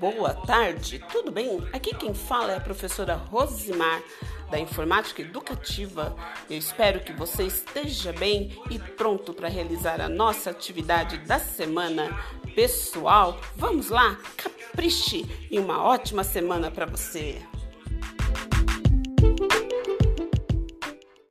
boa tarde, tudo bem? Aqui quem fala é a professora Rosimar, da Informática Educativa. Eu espero que você esteja bem e pronto para realizar a nossa atividade da semana. Pessoal, vamos lá, capriche e uma ótima semana para você!